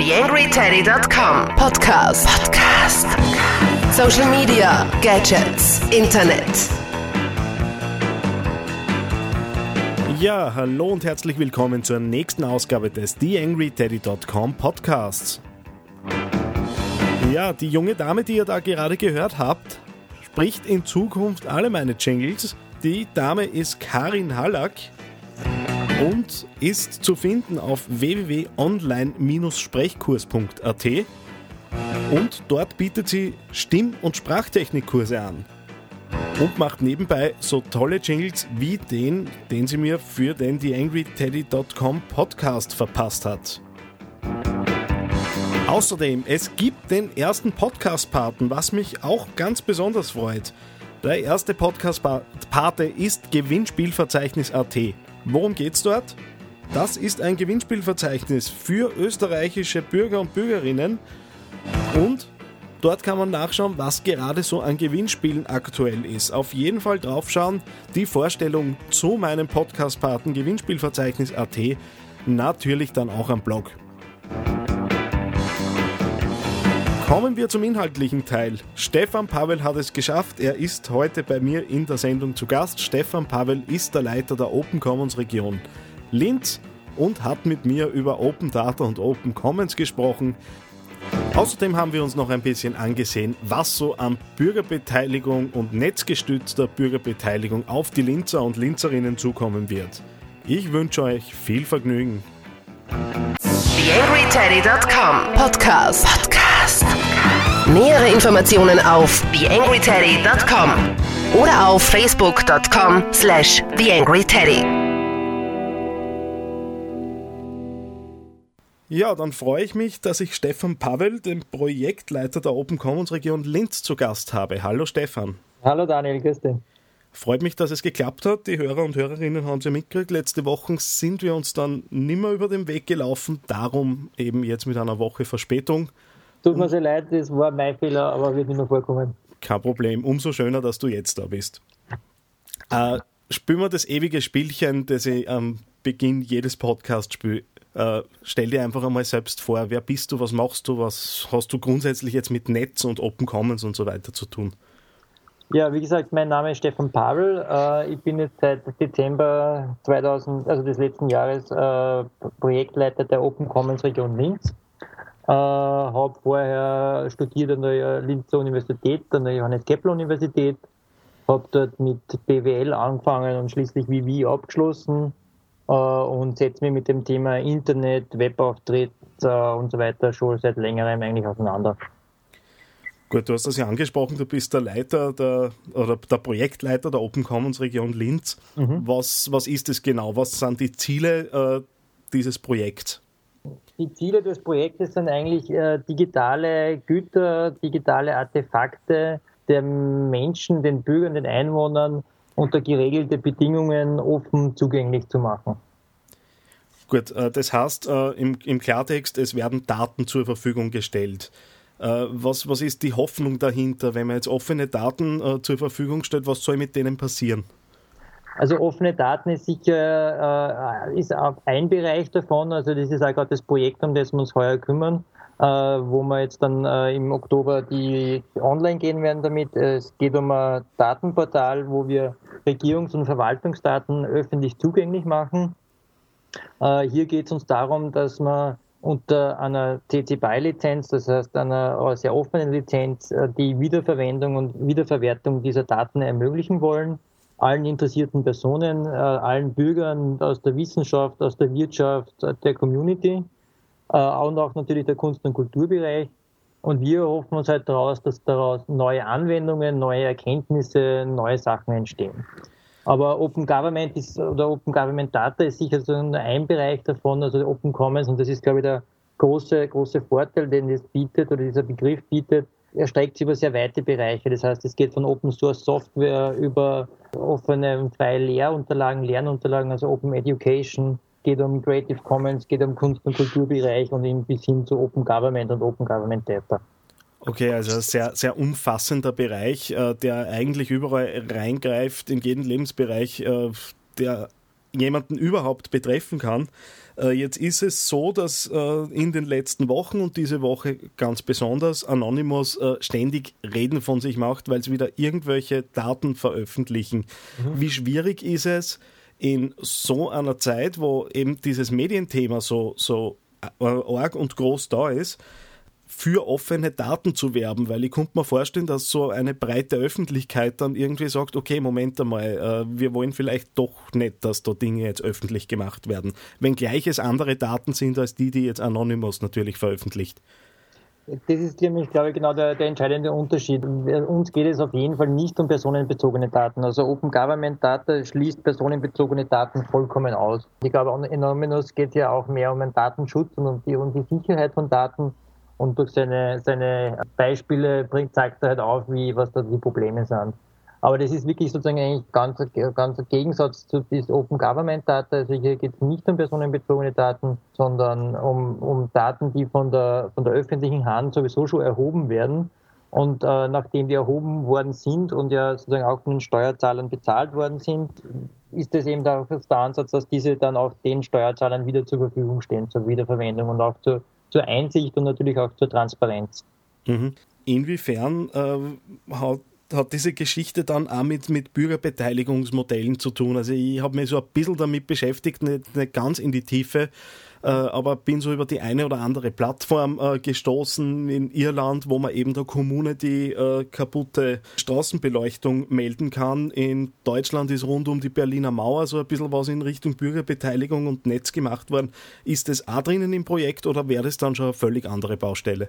TheAngryTeddy.com Podcast. Podcast. Social Media, Gadgets, Internet. Ja, hallo und herzlich willkommen zur nächsten Ausgabe des TheAngryTeddy.com Podcasts. Ja, die junge Dame, die ihr da gerade gehört habt, spricht in Zukunft alle meine Jingles. Die Dame ist Karin Hallack und ist zu finden auf www.online-sprechkurs.at und dort bietet sie Stimm- und Sprachtechnikkurse an und macht nebenbei so tolle Jingles wie den, den sie mir für den TheAngryTeddy.com Podcast verpasst hat. Außerdem, es gibt den ersten Podcast-Paten, was mich auch ganz besonders freut. Der erste Podcast-Pate ist Gewinnspielverzeichnis.at. Worum geht's dort? Das ist ein Gewinnspielverzeichnis für österreichische Bürger und Bürgerinnen und dort kann man nachschauen, was gerade so an Gewinnspielen aktuell ist. Auf jeden Fall draufschauen, die Vorstellung zu meinem Podcast-Paten Gewinnspielverzeichnis.at, natürlich dann auch am Blog. Kommen wir zum inhaltlichen Teil. Stefan Pavel hat es geschafft. Er ist heute bei mir in der Sendung zu Gast. Stefan Pavel ist der Leiter der Open Commons Region Linz und hat mit mir über Open Data und Open Commons gesprochen. Außerdem haben wir uns noch ein bisschen angesehen, was so an Bürgerbeteiligung und netzgestützter Bürgerbeteiligung auf die Linzer und Linzerinnen zukommen wird. Ich wünsche euch viel Vergnügen. TheAngryTeddy.com Podcast. Podcast. Nähere Informationen auf TheAngryTeddy.com oder auf Facebook.com slash TheAngryTeddy. Ja, dann freue ich mich, dass ich Stefan Pavel, den Projektleiter der Open Commons Region Linz, zu Gast habe. Hallo Stefan. Hallo Daniel, grüß dich. Freut mich, dass es geklappt hat. Die Hörer und Hörerinnen haben es ja mitgekriegt. Letzte Woche sind wir uns dann nimmer über den Weg gelaufen. Darum eben jetzt mit einer Woche Verspätung. Tut mir sehr leid, das war mein Fehler, aber wird nicht mehr vorkommen. Kein Problem. Umso schöner, dass du jetzt da bist. Äh, spielen wir das ewige Spielchen, das ich am Beginn jedes Podcasts spiele. Äh, stell dir einfach einmal selbst vor, wer bist du, was machst du, was hast du grundsätzlich jetzt mit Netz und Open Commons und so weiter zu tun? Ja, wie gesagt, mein Name ist Stefan Pavel. Äh, ich bin jetzt seit Dezember 2000, also des letzten Jahres, äh, Projektleiter der Open Commons Region Linz. Äh, habe vorher studiert an der Linzer Universität, an der Johannes Kepler Universität, habe dort mit BWL angefangen und schließlich WWI abgeschlossen äh, und setze mich mit dem Thema Internet, Webauftritt äh, und so weiter schon seit längerem eigentlich auseinander. Gut, du hast das ja angesprochen, du bist der Leiter der, oder der Projektleiter der Open Commons Region Linz. Mhm. Was, was ist es genau? Was sind die Ziele äh, dieses Projekts? Die Ziele des Projektes sind eigentlich äh, digitale Güter, digitale Artefakte der Menschen, den Bürgern, den Einwohnern unter geregelte Bedingungen offen zugänglich zu machen. Gut, äh, das heißt äh, im, im Klartext, es werden Daten zur Verfügung gestellt. Äh, was, was ist die Hoffnung dahinter, wenn man jetzt offene Daten zur Verfügung stellt? Was soll mit denen passieren? Also offene Daten ist sicher äh, ist ein Bereich davon. Also das ist auch gerade das Projekt, um das wir uns heuer kümmern, äh, wo wir jetzt dann äh, im Oktober die online gehen werden damit. Es geht um ein Datenportal, wo wir Regierungs- und Verwaltungsdaten öffentlich zugänglich machen. Äh, hier geht es uns darum, dass man unter einer TC BY-Lizenz, das heißt einer sehr offenen Lizenz, äh, die Wiederverwendung und Wiederverwertung dieser Daten ermöglichen wollen. Allen interessierten Personen, äh, allen Bürgern aus der Wissenschaft, aus der Wirtschaft, der Community äh, und auch natürlich der Kunst- und Kulturbereich. Und wir hoffen uns halt daraus, dass daraus neue Anwendungen, neue Erkenntnisse, neue Sachen entstehen. Aber Open Government ist, oder Open Government Data ist sicher so ein Bereich davon, also Open Commons, und das ist, glaube ich, der große, große Vorteil, den das bietet oder dieser Begriff bietet. Er streckt sich über sehr weite Bereiche. Das heißt, es geht von Open Source Software über offene und freie Lehrunterlagen, Lernunterlagen, also Open Education, geht um Creative Commons, geht um Kunst- und Kulturbereich und bis hin zu Open Government und Open Government Data. Okay, also ein sehr, sehr umfassender Bereich, äh, der eigentlich überall reingreift, in jeden Lebensbereich, äh, der jemanden überhaupt betreffen kann. Äh, jetzt ist es so, dass äh, in den letzten Wochen und diese Woche ganz besonders Anonymous äh, ständig Reden von sich macht, weil es wieder irgendwelche Daten veröffentlichen. Mhm. Wie schwierig ist es in so einer Zeit, wo eben dieses Medienthema so, so arg und groß da ist, für offene Daten zu werben, weil ich könnte mir vorstellen, dass so eine breite Öffentlichkeit dann irgendwie sagt, okay, Moment einmal, äh, wir wollen vielleicht doch nicht, dass da Dinge jetzt öffentlich gemacht werden, wenngleich es andere Daten sind als die, die jetzt Anonymous natürlich veröffentlicht. Das ist nämlich, glaube ich, genau der, der, entscheidende Unterschied. Uns geht es auf jeden Fall nicht um personenbezogene Daten. Also Open Government Data schließt personenbezogene Daten vollkommen aus. Ich glaube, Anonymous geht ja auch mehr um den Datenschutz und um die, um die Sicherheit von Daten und durch seine, seine Beispiele bringt, zeigt er halt auf, wie, was da die Probleme sind. Aber das ist wirklich sozusagen eigentlich ganz, ganz ein Gegensatz zu diesem Open Government Data. Also hier geht es nicht um personenbezogene Daten, sondern um, um Daten, die von der, von der öffentlichen Hand sowieso schon erhoben werden. Und äh, nachdem die erhoben worden sind und ja sozusagen auch von den Steuerzahlern bezahlt worden sind, ist es eben der Ansatz, dass diese dann auch den Steuerzahlern wieder zur Verfügung stehen, zur Wiederverwendung und auch zur zur Einsicht und natürlich auch zur Transparenz. Mhm. Inwiefern äh, hat hat diese Geschichte dann auch mit, mit Bürgerbeteiligungsmodellen zu tun. Also ich habe mich so ein bisschen damit beschäftigt, nicht, nicht ganz in die Tiefe, äh, aber bin so über die eine oder andere Plattform äh, gestoßen in Irland, wo man eben der Kommune die äh, kaputte Straßenbeleuchtung melden kann. In Deutschland ist rund um die Berliner Mauer so ein bisschen was in Richtung Bürgerbeteiligung und Netz gemacht worden. Ist das auch drinnen im Projekt oder wäre das dann schon eine völlig andere Baustelle?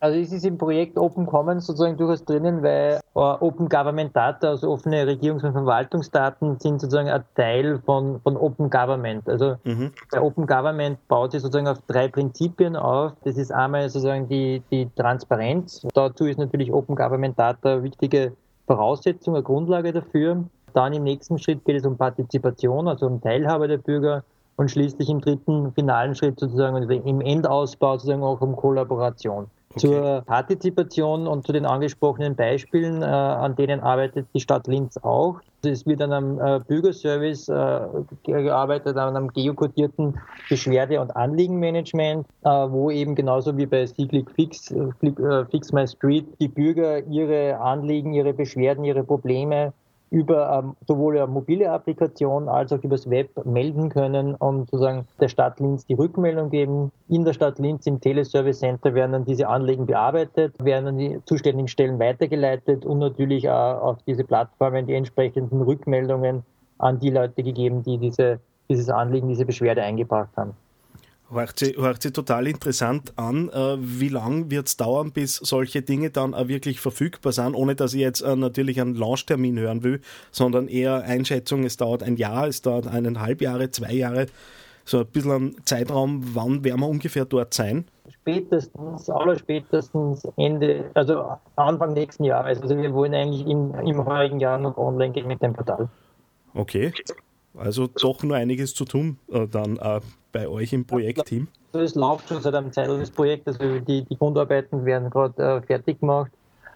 Also es ist im Projekt Open Commons sozusagen durchaus drinnen, weil äh, Open Government Data, also offene Regierungs- und Verwaltungsdaten, sind sozusagen ein Teil von, von Open Government. Also mhm. bei Open Government baut sich sozusagen auf drei Prinzipien auf. Das ist einmal sozusagen die, die Transparenz. Dazu ist natürlich Open Government Data eine wichtige Voraussetzung, eine Grundlage dafür. Dann im nächsten Schritt geht es um Partizipation, also um Teilhabe der Bürger und schließlich im dritten finalen Schritt sozusagen im Endausbau sozusagen auch um Kollaboration. Okay. Zur Partizipation und zu den angesprochenen Beispielen, äh, an denen arbeitet die Stadt Linz auch. Es wird an einem äh, Bürgerservice äh, gearbeitet, an einem geokodierten Beschwerde- und Anliegenmanagement, äh, wo eben genauso wie bei Seaclick Fix, äh, äh, Fix My Street, die Bürger ihre Anliegen, ihre Beschwerden, ihre Probleme über ähm, sowohl eine mobile Applikation als auch übers Web melden können und sozusagen der Stadt Linz die Rückmeldung geben. In der Stadt Linz im Teleservice Center werden dann diese Anliegen bearbeitet, werden an die zuständigen Stellen weitergeleitet und natürlich auch auf diese Plattformen die entsprechenden Rückmeldungen an die Leute gegeben, die diese, dieses Anliegen, diese Beschwerde eingebracht haben. Hört sich, hört sich total interessant an. Äh, wie lange wird es dauern, bis solche Dinge dann auch wirklich verfügbar sind, ohne dass ich jetzt äh, natürlich einen Launchtermin hören will, sondern eher Einschätzung, es dauert ein Jahr, es dauert eineinhalb Jahre, zwei Jahre, so ein bisschen ein Zeitraum, wann werden wir ungefähr dort sein? Spätestens, aller spätestens Ende, also Anfang nächsten Jahres. Also wir wollen eigentlich im, im heurigen Jahr noch online gehen mit dem Portal. Okay. Also doch nur einiges zu tun äh, dann äh, bei euch im Projektteam. Es läuft schon seit einem Zeitraum des Projektes. Also die, die Grundarbeiten werden gerade äh, fertig gemacht.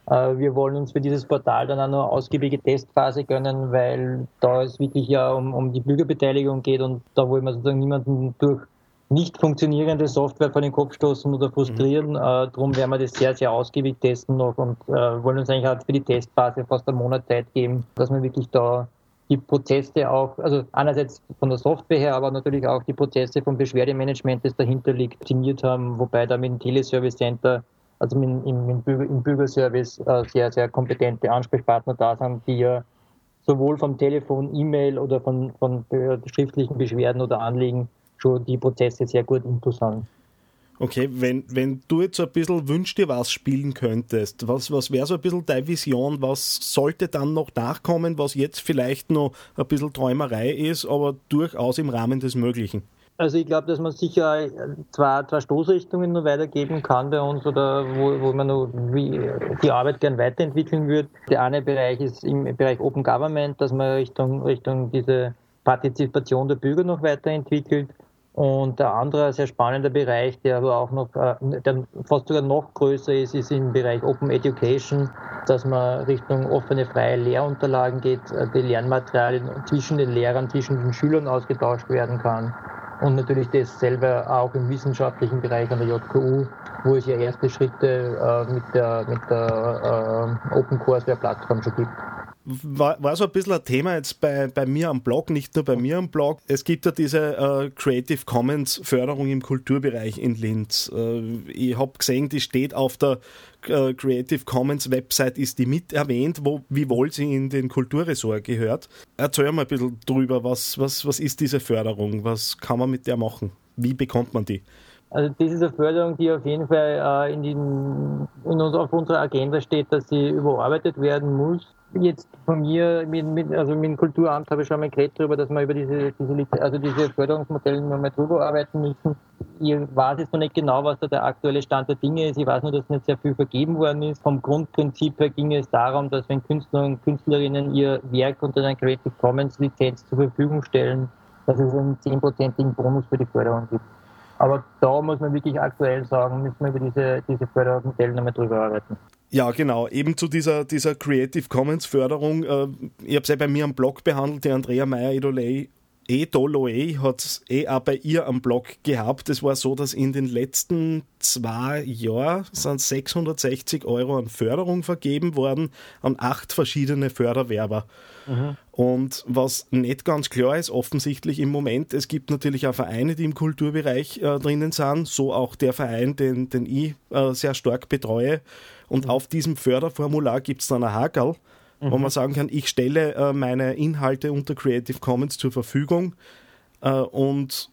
Äh, wir wollen uns für dieses Portal dann auch noch eine ausgiebige Testphase gönnen, weil da es wirklich ja um, um die Bürgerbeteiligung geht und da wollen wir sozusagen niemanden durch nicht funktionierende Software vor den Kopf stoßen oder frustrieren. Mhm. Äh, darum werden wir das sehr, sehr ausgiebig testen noch und äh, wollen uns eigentlich halt für die Testphase fast einen Monat Zeit geben, dass wir wirklich da die Prozesse auch, also einerseits von der Software her, aber natürlich auch die Prozesse vom Beschwerdemanagement, das dahinter liegt, optimiert haben, wobei da mit dem Teleservice Center, also im, im, im Bürgerservice, äh, sehr, sehr kompetente Ansprechpartner da sind, die ja sowohl vom Telefon, E-Mail oder von, von schriftlichen Beschwerden oder Anliegen schon die Prozesse sehr gut haben. Okay, wenn, wenn du jetzt so ein bisschen Wünsch dir was spielen könntest, was, was wäre so ein bisschen deine Vision, was sollte dann noch nachkommen, was jetzt vielleicht noch ein bisschen Träumerei ist, aber durchaus im Rahmen des Möglichen? Also ich glaube, dass man sicher zwei, zwei Stoßrichtungen noch weitergeben kann bei uns oder wo, wo man wie die Arbeit gern weiterentwickeln würde. Der eine Bereich ist im Bereich Open Government, dass man Richtung, Richtung diese Partizipation der Bürger noch weiterentwickelt. Und der andere sehr spannende Bereich, der aber auch noch, äh, der fast sogar noch größer ist, ist im Bereich Open Education, dass man Richtung offene freie Lehrunterlagen geht, äh, die Lernmaterialien zwischen den Lehrern, zwischen den Schülern ausgetauscht werden kann. Und natürlich dasselbe auch im wissenschaftlichen Bereich an der JKU, wo es ja erste Schritte äh, mit der, mit der Open Courseware Plattform schon gibt war, war so ein bisschen ein Thema jetzt bei, bei mir am Blog, nicht nur bei mir am Blog. Es gibt ja diese äh, Creative Commons Förderung im Kulturbereich in Linz. Äh, ich habe gesehen, die steht auf der äh, Creative Commons Website, ist die mit erwähnt, wo, wohl sie in den Kulturressort gehört. Erzähl mal ein bisschen drüber, was, was, was ist diese Förderung? Was kann man mit der machen? Wie bekommt man die? Also das ist eine Förderung, die auf jeden Fall äh, in, den, in uns, auf unserer Agenda steht, dass sie überarbeitet werden muss jetzt von mir, mit, mit, also mit dem Kulturamt habe ich schon mal geredet darüber, dass wir über diese, diese, also diese Förderungsmodelle nochmal drüber arbeiten müssen. Ich weiß jetzt noch nicht genau, was da der aktuelle Stand der Dinge ist. Ich weiß nur, dass nicht sehr viel vergeben worden ist. Vom Grundprinzip her ging es darum, dass wenn Künstler und Künstlerinnen ihr Werk unter einer Creative Commons Lizenz zur Verfügung stellen, dass es einen zehnprozentigen Bonus für die Förderung gibt. Aber da muss man wirklich aktuell sagen, müssen wir über diese, diese Fördermodelle nochmal drüber arbeiten. Ja, genau. Eben zu dieser, dieser Creative Commons Förderung. Äh, ich habe es ja bei mir am Blog behandelt. Die Andrea Meyer-Edolei Edoloe hat es eh auch bei ihr am Blog gehabt. Es war so, dass in den letzten zwei Jahren sind 660 Euro an Förderung vergeben worden an acht verschiedene Förderwerber. Mhm. Und was nicht ganz klar ist, offensichtlich im Moment, es gibt natürlich auch Vereine, die im Kulturbereich äh, drinnen sind, so auch der Verein, den, den ich äh, sehr stark betreue. Und mhm. auf diesem Förderformular gibt es dann ein Hakel, mhm. wo man sagen kann, ich stelle äh, meine Inhalte unter Creative Commons zur Verfügung äh, und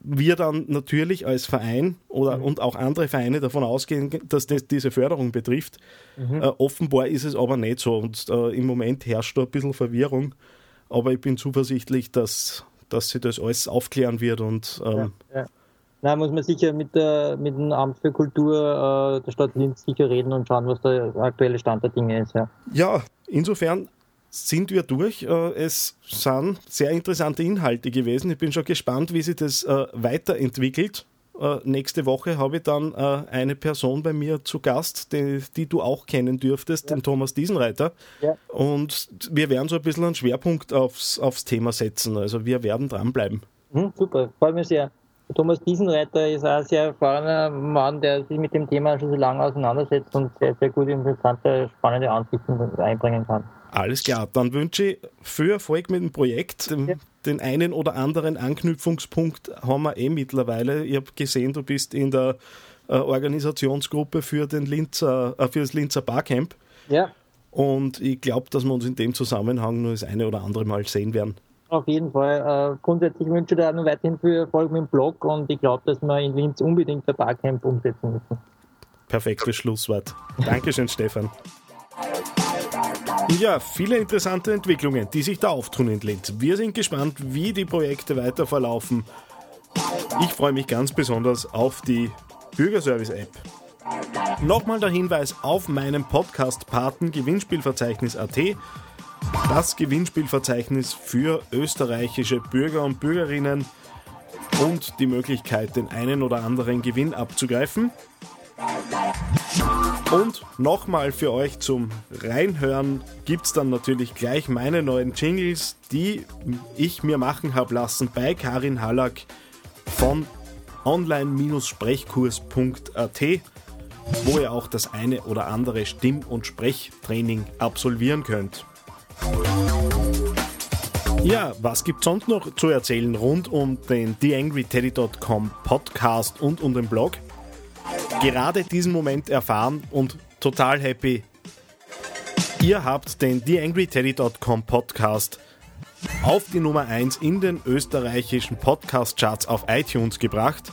wir dann natürlich als Verein oder mhm. und auch andere Vereine davon ausgehen, dass das diese Förderung betrifft. Mhm. Äh, offenbar ist es aber nicht so und äh, im Moment herrscht da ein bisschen Verwirrung, aber ich bin zuversichtlich, dass, dass sich das alles aufklären wird und ähm, ja, ja. Na, muss man sicher mit, der, mit dem Amt für Kultur äh, der Stadt Linz sicher reden und schauen, was der aktuelle Stand der Dinge ist. Ja, ja insofern sind wir durch. Äh, es sind sehr interessante Inhalte gewesen. Ich bin schon gespannt, wie sich das äh, weiterentwickelt. Äh, nächste Woche habe ich dann eine Person bei mir zu Gast, die, die du auch kennen dürftest, ja. den Thomas Diesenreiter. Ja. Und wir werden so ein bisschen einen Schwerpunkt aufs, aufs Thema setzen. Also wir werden dranbleiben. Mhm, super, freue mich sehr. Thomas Diesenreiter ist auch ein sehr erfahrener Mann, der sich mit dem Thema schon so lange auseinandersetzt und sehr, sehr gute, interessante, spannende Ansichten einbringen kann. Alles klar, dann wünsche ich viel Erfolg mit dem Projekt. Den, ja. den einen oder anderen Anknüpfungspunkt haben wir eh mittlerweile. Ich habe gesehen, du bist in der äh, Organisationsgruppe für, den Linzer, äh, für das Linzer Barcamp. Ja. Und ich glaube, dass wir uns in dem Zusammenhang nur das eine oder andere Mal sehen werden. Auf jeden Fall. Äh, grundsätzlich wünsche ich dir noch weiterhin viel Erfolg mit dem Blog und ich glaube, dass wir in Linz unbedingt ein Barcamp umsetzen müssen. Perfektes Schlusswort. Dankeschön, Stefan. Ja, viele interessante Entwicklungen, die sich da auftun in Linz. Wir sind gespannt, wie die Projekte weiter verlaufen. Ich freue mich ganz besonders auf die Bürgerservice-App. Nochmal der Hinweis auf meinem Podcast Paten Gewinnspielverzeichnis.at. Das Gewinnspielverzeichnis für österreichische Bürger und Bürgerinnen und die Möglichkeit, den einen oder anderen Gewinn abzugreifen. Und nochmal für euch zum Reinhören gibt es dann natürlich gleich meine neuen Jingles, die ich mir machen habe lassen bei Karin Hallack von online-sprechkurs.at, wo ihr auch das eine oder andere Stimm- und Sprechtraining absolvieren könnt. Ja, was gibt sonst noch zu erzählen rund um den TheAngryTeddy.com Podcast und um den Blog? gerade diesen Moment erfahren und total happy. Ihr habt den TheAngryTeddy.com Podcast auf die Nummer 1 in den österreichischen Podcast-Charts auf iTunes gebracht.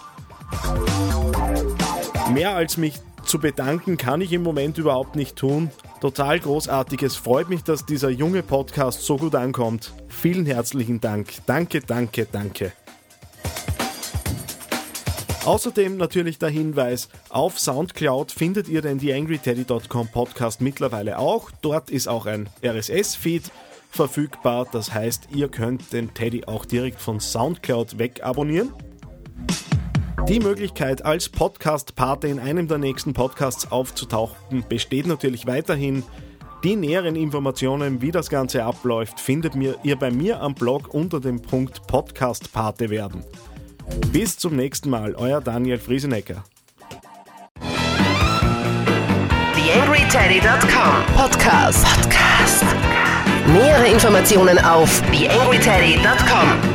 Mehr als mich zu bedanken kann ich im Moment überhaupt nicht tun. Total großartig. Es freut mich, dass dieser junge Podcast so gut ankommt. Vielen herzlichen Dank. Danke, danke, danke. Außerdem natürlich der Hinweis, auf Soundcloud findet ihr den TheAngryTeddy.com Podcast mittlerweile auch. Dort ist auch ein RSS-Feed verfügbar. Das heißt, ihr könnt den Teddy auch direkt von Soundcloud weg abonnieren. Die Möglichkeit, als Podcast-Pate in einem der nächsten Podcasts aufzutauchen, besteht natürlich weiterhin. Die näheren Informationen, wie das Ganze abläuft, findet ihr bei mir am Blog unter dem Punkt Podcast-Pate werden. Bis zum nächsten Mal, euer Daniel Friesenecker. TheAngryTeddy.com Podcast. Podcast. Nähere Informationen auf TheAngryTeddy.com